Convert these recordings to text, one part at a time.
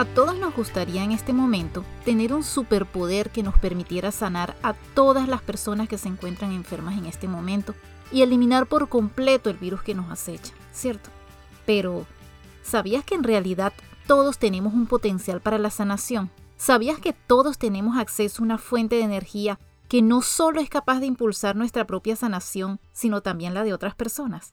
A todos nos gustaría en este momento tener un superpoder que nos permitiera sanar a todas las personas que se encuentran enfermas en este momento y eliminar por completo el virus que nos acecha, ¿cierto? Pero, ¿sabías que en realidad todos tenemos un potencial para la sanación? ¿Sabías que todos tenemos acceso a una fuente de energía que no solo es capaz de impulsar nuestra propia sanación, sino también la de otras personas?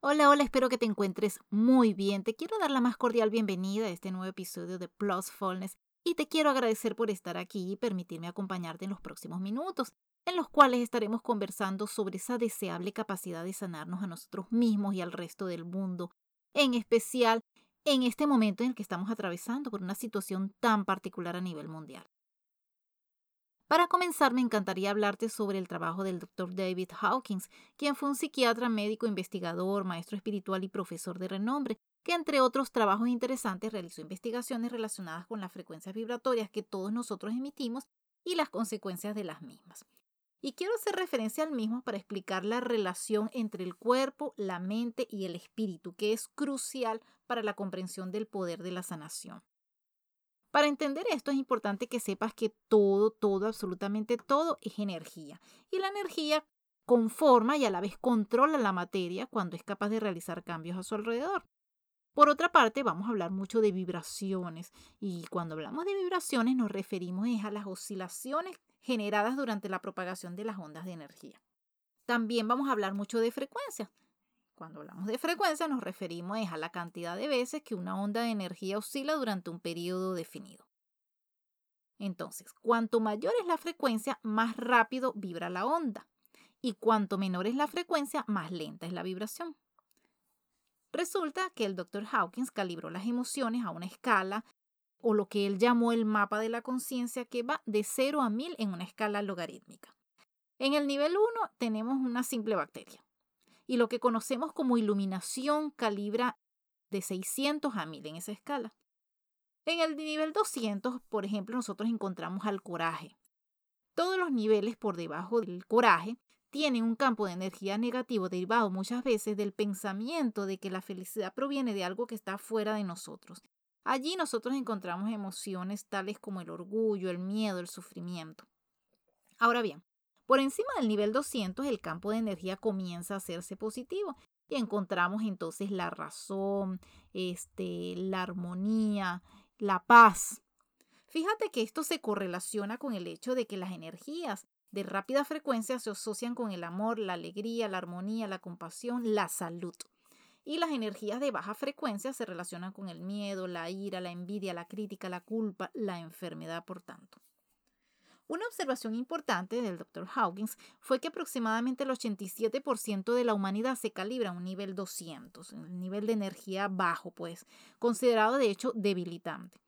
Hola, hola, espero que te encuentres muy bien. Te quiero dar la más cordial bienvenida a este nuevo episodio de Plusfulness y te quiero agradecer por estar aquí y permitirme acompañarte en los próximos minutos, en los cuales estaremos conversando sobre esa deseable capacidad de sanarnos a nosotros mismos y al resto del mundo, en especial en este momento en el que estamos atravesando por una situación tan particular a nivel mundial. Para comenzar, me encantaría hablarte sobre el trabajo del Dr. David Hawkins, quien fue un psiquiatra médico, investigador, maestro espiritual y profesor de renombre, que entre otros trabajos interesantes realizó investigaciones relacionadas con las frecuencias vibratorias que todos nosotros emitimos y las consecuencias de las mismas. Y quiero hacer referencia al mismo para explicar la relación entre el cuerpo, la mente y el espíritu, que es crucial para la comprensión del poder de la sanación. Para entender esto es importante que sepas que todo, todo, absolutamente todo es energía. Y la energía conforma y a la vez controla la materia cuando es capaz de realizar cambios a su alrededor. Por otra parte, vamos a hablar mucho de vibraciones y cuando hablamos de vibraciones nos referimos a las oscilaciones generadas durante la propagación de las ondas de energía. También vamos a hablar mucho de frecuencias. Cuando hablamos de frecuencia nos referimos a la cantidad de veces que una onda de energía oscila durante un periodo definido. Entonces, cuanto mayor es la frecuencia, más rápido vibra la onda. Y cuanto menor es la frecuencia, más lenta es la vibración. Resulta que el Dr. Hawkins calibró las emociones a una escala o lo que él llamó el mapa de la conciencia que va de 0 a 1000 en una escala logarítmica. En el nivel 1 tenemos una simple bacteria y lo que conocemos como iluminación calibra de 600 a 1000 en esa escala. En el nivel 200, por ejemplo, nosotros encontramos al coraje. Todos los niveles por debajo del coraje tienen un campo de energía negativo derivado muchas veces del pensamiento de que la felicidad proviene de algo que está fuera de nosotros. Allí nosotros encontramos emociones tales como el orgullo, el miedo, el sufrimiento. Ahora bien, por encima del nivel 200, el campo de energía comienza a hacerse positivo y encontramos entonces la razón, este, la armonía, la paz. Fíjate que esto se correlaciona con el hecho de que las energías de rápida frecuencia se asocian con el amor, la alegría, la armonía, la compasión, la salud. Y las energías de baja frecuencia se relacionan con el miedo, la ira, la envidia, la crítica, la culpa, la enfermedad, por tanto. Una observación importante del Dr. Hawkins fue que aproximadamente el 87% de la humanidad se calibra a un nivel 200, un nivel de energía bajo, pues, considerado de hecho debilitante.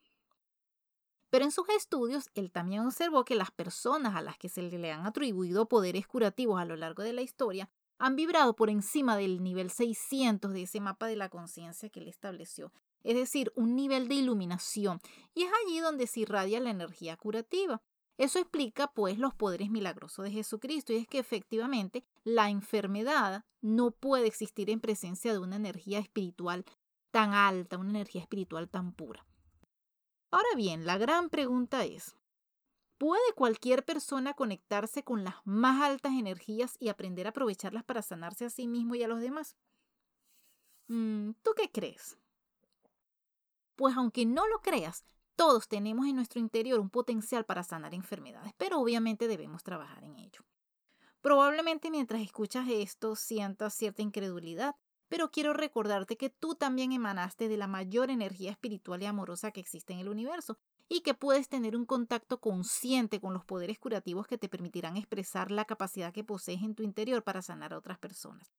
Pero en sus estudios, él también observó que las personas a las que se le han atribuido poderes curativos a lo largo de la historia han vibrado por encima del nivel 600 de ese mapa de la conciencia que él estableció, es decir, un nivel de iluminación, y es allí donde se irradia la energía curativa. Eso explica pues los poderes milagrosos de Jesucristo y es que efectivamente la enfermedad no puede existir en presencia de una energía espiritual tan alta, una energía espiritual tan pura. Ahora bien, la gran pregunta es, ¿puede cualquier persona conectarse con las más altas energías y aprender a aprovecharlas para sanarse a sí mismo y a los demás? Mm, ¿Tú qué crees? Pues aunque no lo creas, todos tenemos en nuestro interior un potencial para sanar enfermedades, pero obviamente debemos trabajar en ello. Probablemente mientras escuchas esto sientas cierta incredulidad, pero quiero recordarte que tú también emanaste de la mayor energía espiritual y amorosa que existe en el universo y que puedes tener un contacto consciente con los poderes curativos que te permitirán expresar la capacidad que posees en tu interior para sanar a otras personas.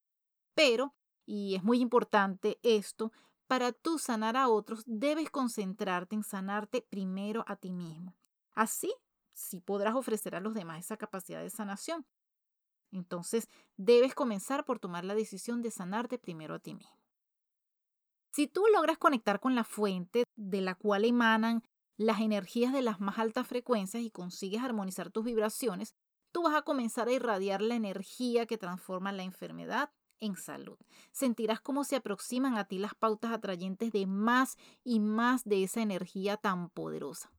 Pero, y es muy importante esto, para tú sanar a otros, debes concentrarte en sanarte primero a ti mismo. Así, sí podrás ofrecer a los demás esa capacidad de sanación. Entonces, debes comenzar por tomar la decisión de sanarte primero a ti mismo. Si tú logras conectar con la fuente de la cual emanan las energías de las más altas frecuencias y consigues armonizar tus vibraciones, tú vas a comenzar a irradiar la energía que transforma la enfermedad en salud. Sentirás cómo se aproximan a ti las pautas atrayentes de más y más de esa energía tan poderosa.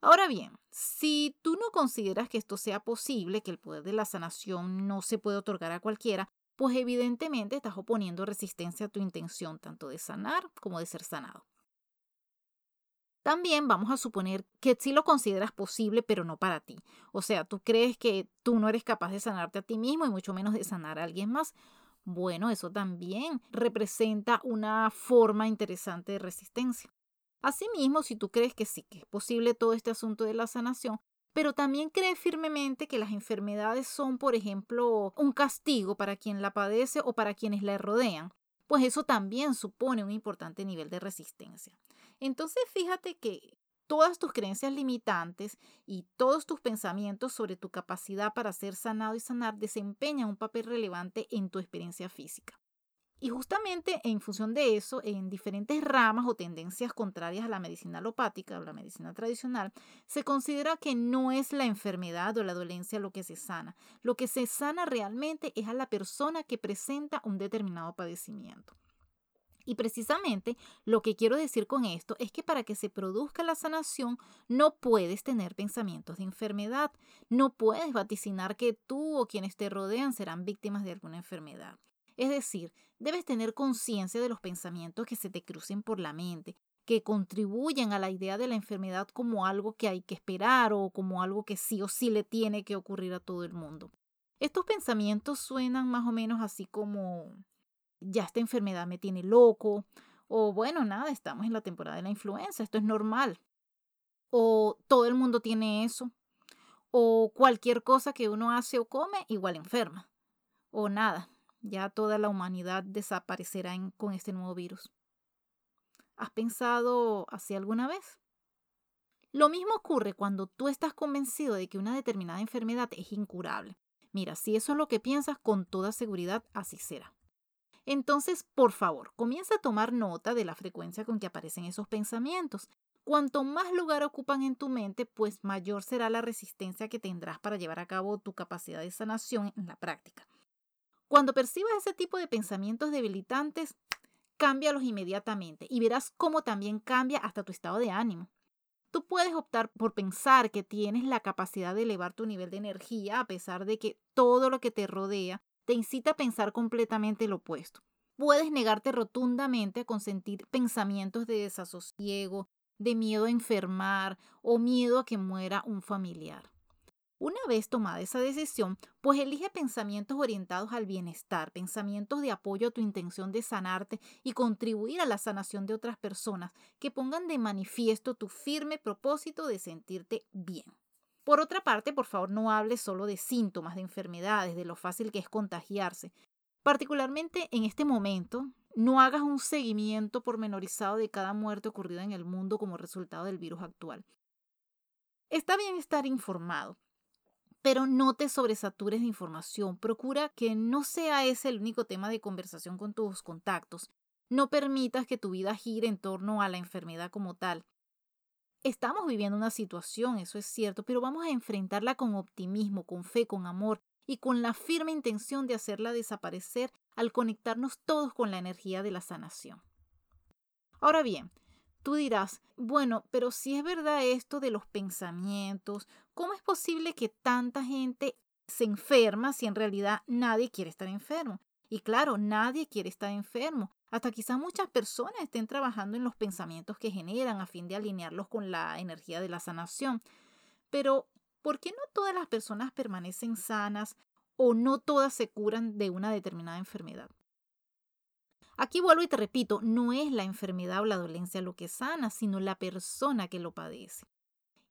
Ahora bien, si tú no consideras que esto sea posible, que el poder de la sanación no se puede otorgar a cualquiera, pues evidentemente estás oponiendo resistencia a tu intención tanto de sanar como de ser sanado. También vamos a suponer que sí lo consideras posible, pero no para ti. O sea, tú crees que tú no eres capaz de sanarte a ti mismo y mucho menos de sanar a alguien más. Bueno, eso también representa una forma interesante de resistencia. Asimismo, si tú crees que sí, que es posible todo este asunto de la sanación, pero también crees firmemente que las enfermedades son, por ejemplo, un castigo para quien la padece o para quienes la rodean, pues eso también supone un importante nivel de resistencia. Entonces fíjate que todas tus creencias limitantes y todos tus pensamientos sobre tu capacidad para ser sanado y sanar desempeñan un papel relevante en tu experiencia física. Y justamente en función de eso, en diferentes ramas o tendencias contrarias a la medicina alopática o la medicina tradicional, se considera que no es la enfermedad o la dolencia lo que se sana. Lo que se sana realmente es a la persona que presenta un determinado padecimiento. Y precisamente lo que quiero decir con esto es que para que se produzca la sanación no puedes tener pensamientos de enfermedad, no puedes vaticinar que tú o quienes te rodean serán víctimas de alguna enfermedad. Es decir, debes tener conciencia de los pensamientos que se te crucen por la mente, que contribuyen a la idea de la enfermedad como algo que hay que esperar o como algo que sí o sí le tiene que ocurrir a todo el mundo. Estos pensamientos suenan más o menos así como ya esta enfermedad me tiene loco o bueno, nada, estamos en la temporada de la influenza, esto es normal. O todo el mundo tiene eso. O cualquier cosa que uno hace o come igual enferma. O nada, ya toda la humanidad desaparecerá con este nuevo virus. ¿Has pensado así alguna vez? Lo mismo ocurre cuando tú estás convencido de que una determinada enfermedad es incurable. Mira, si eso es lo que piensas, con toda seguridad así será. Entonces, por favor, comienza a tomar nota de la frecuencia con que aparecen esos pensamientos. Cuanto más lugar ocupan en tu mente, pues mayor será la resistencia que tendrás para llevar a cabo tu capacidad de sanación en la práctica. Cuando percibas ese tipo de pensamientos debilitantes, cámbialos inmediatamente y verás cómo también cambia hasta tu estado de ánimo. Tú puedes optar por pensar que tienes la capacidad de elevar tu nivel de energía a pesar de que todo lo que te rodea te incita a pensar completamente lo opuesto. Puedes negarte rotundamente a consentir pensamientos de desasosiego, de miedo a enfermar o miedo a que muera un familiar. Una vez tomada esa decisión, pues elige pensamientos orientados al bienestar, pensamientos de apoyo a tu intención de sanarte y contribuir a la sanación de otras personas que pongan de manifiesto tu firme propósito de sentirte bien. Por otra parte, por favor, no hables solo de síntomas, de enfermedades, de lo fácil que es contagiarse. Particularmente en este momento, no hagas un seguimiento pormenorizado de cada muerte ocurrida en el mundo como resultado del virus actual. Está bien estar informado, pero no te sobresatures de información. Procura que no sea ese el único tema de conversación con tus contactos. No permitas que tu vida gire en torno a la enfermedad como tal. Estamos viviendo una situación, eso es cierto, pero vamos a enfrentarla con optimismo, con fe, con amor y con la firme intención de hacerla desaparecer al conectarnos todos con la energía de la sanación. Ahora bien, Tú dirás, bueno, pero si es verdad esto de los pensamientos, ¿cómo es posible que tanta gente se enferma si en realidad nadie quiere estar enfermo? Y claro, nadie quiere estar enfermo. Hasta quizás muchas personas estén trabajando en los pensamientos que generan a fin de alinearlos con la energía de la sanación. Pero, ¿por qué no todas las personas permanecen sanas o no todas se curan de una determinada enfermedad? Aquí vuelvo y te repito, no es la enfermedad o la dolencia lo que sana, sino la persona que lo padece.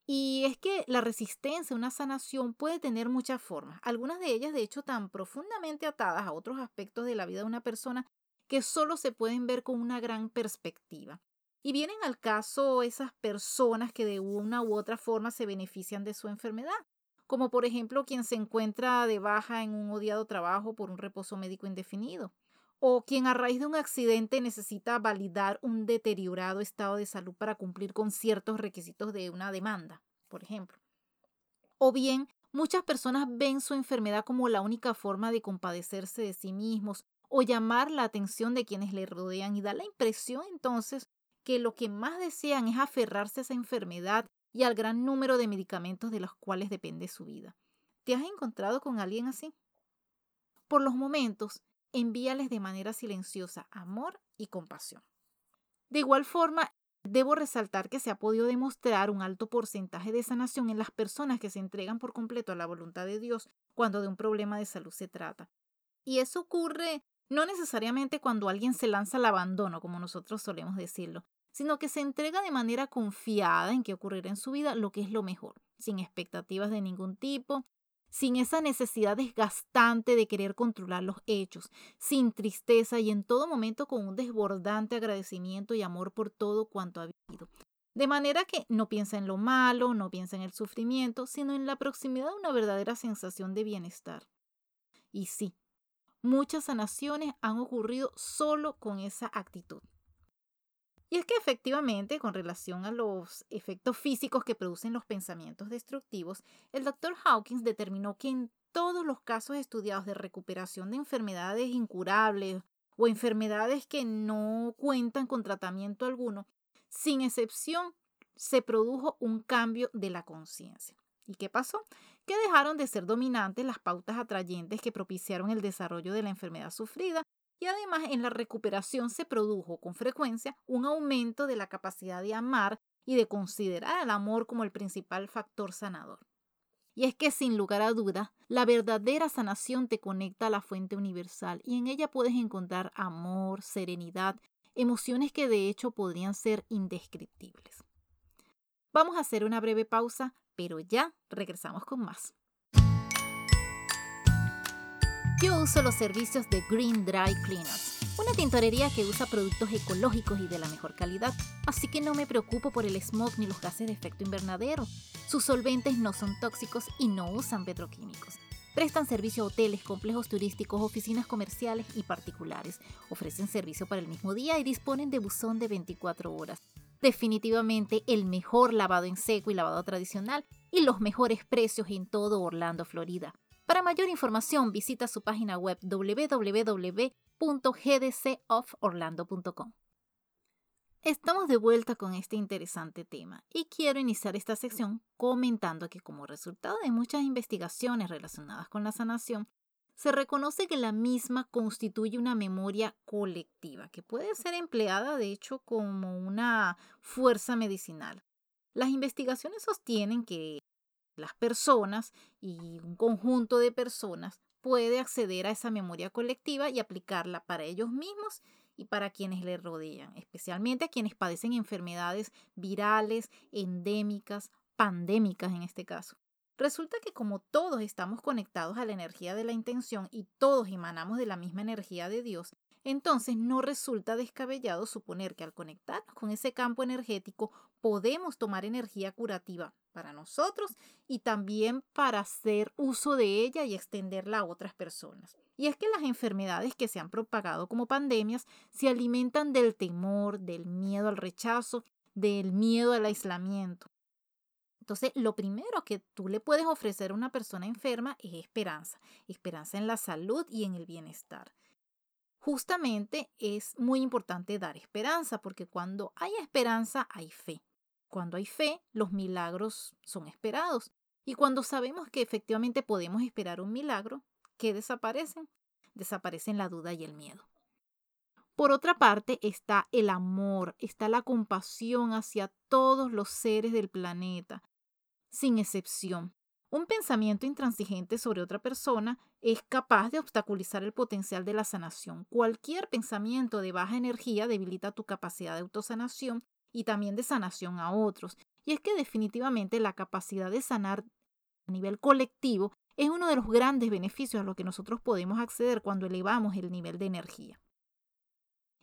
Y es que la resistencia a una sanación puede tener muchas formas, algunas de ellas de hecho tan profundamente atadas a otros aspectos de la vida de una persona que solo se pueden ver con una gran perspectiva. Y vienen al caso esas personas que de una u otra forma se benefician de su enfermedad, como por ejemplo quien se encuentra de baja en un odiado trabajo por un reposo médico indefinido, o quien a raíz de un accidente necesita validar un deteriorado estado de salud para cumplir con ciertos requisitos de una demanda, por ejemplo. O bien, muchas personas ven su enfermedad como la única forma de compadecerse de sí mismos o llamar la atención de quienes le rodean y da la impresión entonces que lo que más desean es aferrarse a esa enfermedad y al gran número de medicamentos de los cuales depende su vida. ¿Te has encontrado con alguien así? Por los momentos, envíales de manera silenciosa amor y compasión. De igual forma, debo resaltar que se ha podido demostrar un alto porcentaje de sanación en las personas que se entregan por completo a la voluntad de Dios cuando de un problema de salud se trata. Y eso ocurre no necesariamente cuando alguien se lanza al abandono, como nosotros solemos decirlo, sino que se entrega de manera confiada en que ocurrirá en su vida lo que es lo mejor, sin expectativas de ningún tipo, sin esa necesidad desgastante de querer controlar los hechos, sin tristeza y en todo momento con un desbordante agradecimiento y amor por todo cuanto ha vivido. De manera que no piensa en lo malo, no piensa en el sufrimiento, sino en la proximidad de una verdadera sensación de bienestar. Y sí, muchas sanaciones han ocurrido solo con esa actitud. Y es que efectivamente, con relación a los efectos físicos que producen los pensamientos destructivos, el doctor Hawkins determinó que en todos los casos estudiados de recuperación de enfermedades incurables o enfermedades que no cuentan con tratamiento alguno, sin excepción, se produjo un cambio de la conciencia. ¿Y qué pasó? Que dejaron de ser dominantes las pautas atrayentes que propiciaron el desarrollo de la enfermedad sufrida y además en la recuperación se produjo con frecuencia un aumento de la capacidad de amar y de considerar al amor como el principal factor sanador. Y es que sin lugar a duda, la verdadera sanación te conecta a la fuente universal y en ella puedes encontrar amor, serenidad, emociones que de hecho podrían ser indescriptibles. Vamos a hacer una breve pausa, pero ya regresamos con más. Yo uso los servicios de Green Dry Cleaners, una tintorería que usa productos ecológicos y de la mejor calidad, así que no me preocupo por el smog ni los gases de efecto invernadero. Sus solventes no son tóxicos y no usan petroquímicos. Prestan servicio a hoteles, complejos turísticos, oficinas comerciales y particulares. Ofrecen servicio para el mismo día y disponen de buzón de 24 horas. Definitivamente el mejor lavado en seco y lavado tradicional y los mejores precios en todo Orlando, Florida. Para mayor información visita su página web www.gdcoforlando.com. Estamos de vuelta con este interesante tema y quiero iniciar esta sección comentando que como resultado de muchas investigaciones relacionadas con la sanación, se reconoce que la misma constituye una memoria colectiva que puede ser empleada de hecho como una fuerza medicinal. Las investigaciones sostienen que las personas y un conjunto de personas puede acceder a esa memoria colectiva y aplicarla para ellos mismos y para quienes le rodean, especialmente a quienes padecen enfermedades virales, endémicas, pandémicas en este caso. Resulta que como todos estamos conectados a la energía de la intención y todos emanamos de la misma energía de Dios, entonces no resulta descabellado suponer que al conectarnos con ese campo energético podemos tomar energía curativa para nosotros y también para hacer uso de ella y extenderla a otras personas. Y es que las enfermedades que se han propagado como pandemias se alimentan del temor, del miedo al rechazo, del miedo al aislamiento. Entonces, lo primero que tú le puedes ofrecer a una persona enferma es esperanza, esperanza en la salud y en el bienestar. Justamente es muy importante dar esperanza, porque cuando hay esperanza hay fe. Cuando hay fe, los milagros son esperados. Y cuando sabemos que efectivamente podemos esperar un milagro, ¿qué desaparecen? Desaparecen la duda y el miedo. Por otra parte está el amor, está la compasión hacia todos los seres del planeta, sin excepción. Un pensamiento intransigente sobre otra persona es capaz de obstaculizar el potencial de la sanación. Cualquier pensamiento de baja energía debilita tu capacidad de autosanación y también de sanación a otros. Y es que definitivamente la capacidad de sanar a nivel colectivo es uno de los grandes beneficios a los que nosotros podemos acceder cuando elevamos el nivel de energía.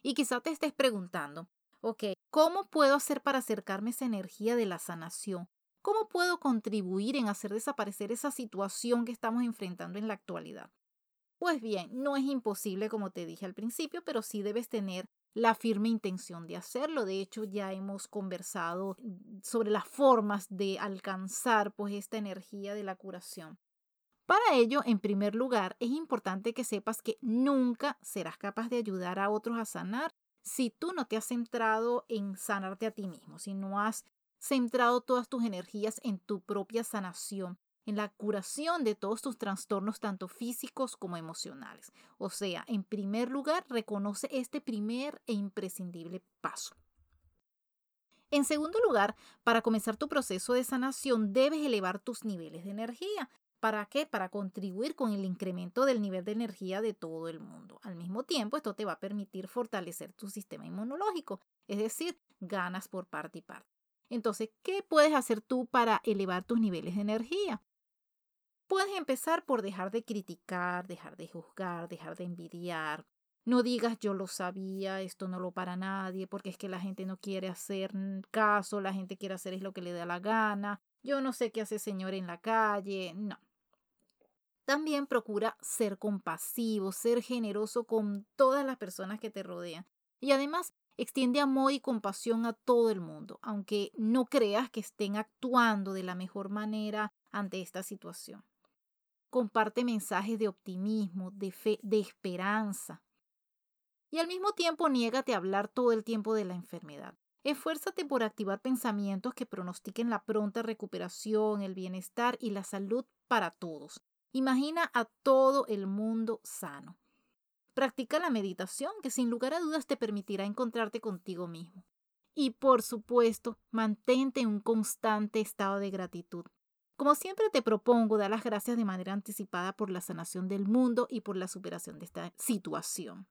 Y quizá te estés preguntando, Ok, ¿cómo puedo hacer para acercarme a esa energía de la sanación? ¿Cómo puedo contribuir en hacer desaparecer esa situación que estamos enfrentando en la actualidad? Pues bien, no es imposible como te dije al principio, pero sí debes tener la firme intención de hacerlo. De hecho, ya hemos conversado sobre las formas de alcanzar pues esta energía de la curación. Para ello, en primer lugar, es importante que sepas que nunca serás capaz de ayudar a otros a sanar si tú no te has centrado en sanarte a ti mismo, si no has centrado todas tus energías en tu propia sanación, en la curación de todos tus trastornos, tanto físicos como emocionales. O sea, en primer lugar, reconoce este primer e imprescindible paso. En segundo lugar, para comenzar tu proceso de sanación, debes elevar tus niveles de energía. ¿Para qué? Para contribuir con el incremento del nivel de energía de todo el mundo. Al mismo tiempo, esto te va a permitir fortalecer tu sistema inmunológico, es decir, ganas por parte y parte. Entonces, ¿qué puedes hacer tú para elevar tus niveles de energía? Puedes empezar por dejar de criticar, dejar de juzgar, dejar de envidiar. No digas yo lo sabía, esto no lo para nadie, porque es que la gente no quiere hacer caso, la gente quiere hacer es lo que le da la gana. Yo no sé qué hace señor en la calle. No. También procura ser compasivo, ser generoso con todas las personas que te rodean. Y además, extiende amor y compasión a todo el mundo, aunque no creas que estén actuando de la mejor manera ante esta situación. Comparte mensajes de optimismo, de fe, de esperanza. Y al mismo tiempo niégate a hablar todo el tiempo de la enfermedad. Esfuérzate por activar pensamientos que pronostiquen la pronta recuperación, el bienestar y la salud para todos, Imagina a todo el mundo sano. Practica la meditación que sin lugar a dudas te permitirá encontrarte contigo mismo. Y por supuesto, mantente en un constante estado de gratitud. Como siempre te propongo dar las gracias de manera anticipada por la sanación del mundo y por la superación de esta situación.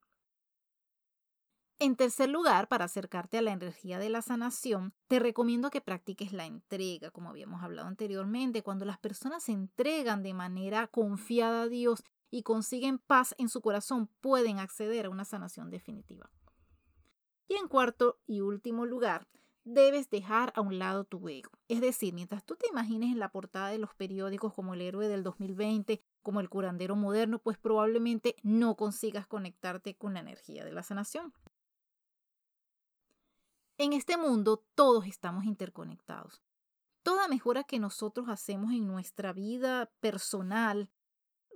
En tercer lugar, para acercarte a la energía de la sanación, te recomiendo que practiques la entrega, como habíamos hablado anteriormente, cuando las personas se entregan de manera confiada a Dios y consiguen paz en su corazón, pueden acceder a una sanación definitiva. Y en cuarto y último lugar, debes dejar a un lado tu ego. Es decir, mientras tú te imagines en la portada de los periódicos como el héroe del 2020, como el curandero moderno, pues probablemente no consigas conectarte con la energía de la sanación. En este mundo todos estamos interconectados. Toda mejora que nosotros hacemos en nuestra vida personal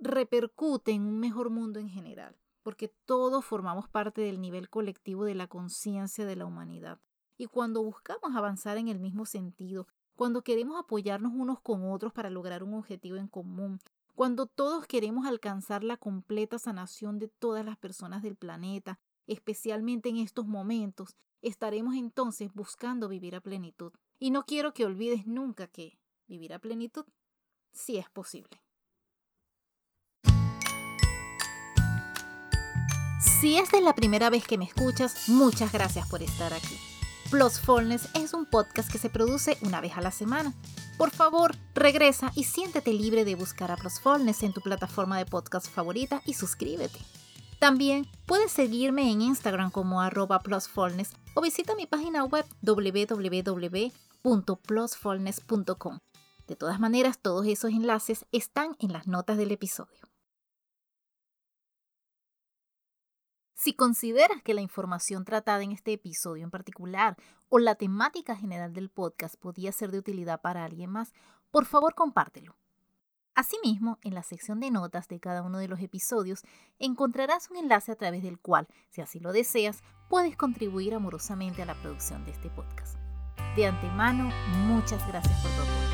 repercute en un mejor mundo en general, porque todos formamos parte del nivel colectivo de la conciencia de la humanidad. Y cuando buscamos avanzar en el mismo sentido, cuando queremos apoyarnos unos con otros para lograr un objetivo en común, cuando todos queremos alcanzar la completa sanación de todas las personas del planeta, especialmente en estos momentos, estaremos entonces buscando vivir a plenitud. Y no quiero que olvides nunca que vivir a plenitud sí es posible. Si esta es la primera vez que me escuchas, muchas gracias por estar aquí. Plusfulness es un podcast que se produce una vez a la semana. Por favor, regresa y siéntete libre de buscar a Plusfulness en tu plataforma de podcast favorita y suscríbete. También puedes seguirme en Instagram como arroba plusfulness o visita mi página web www.plusfulness.com. De todas maneras, todos esos enlaces están en las notas del episodio. Si consideras que la información tratada en este episodio en particular o la temática general del podcast podía ser de utilidad para alguien más, por favor compártelo. Asimismo, en la sección de notas de cada uno de los episodios encontrarás un enlace a través del cual, si así lo deseas, puedes contribuir amorosamente a la producción de este podcast. De antemano, muchas gracias por tu apoyo.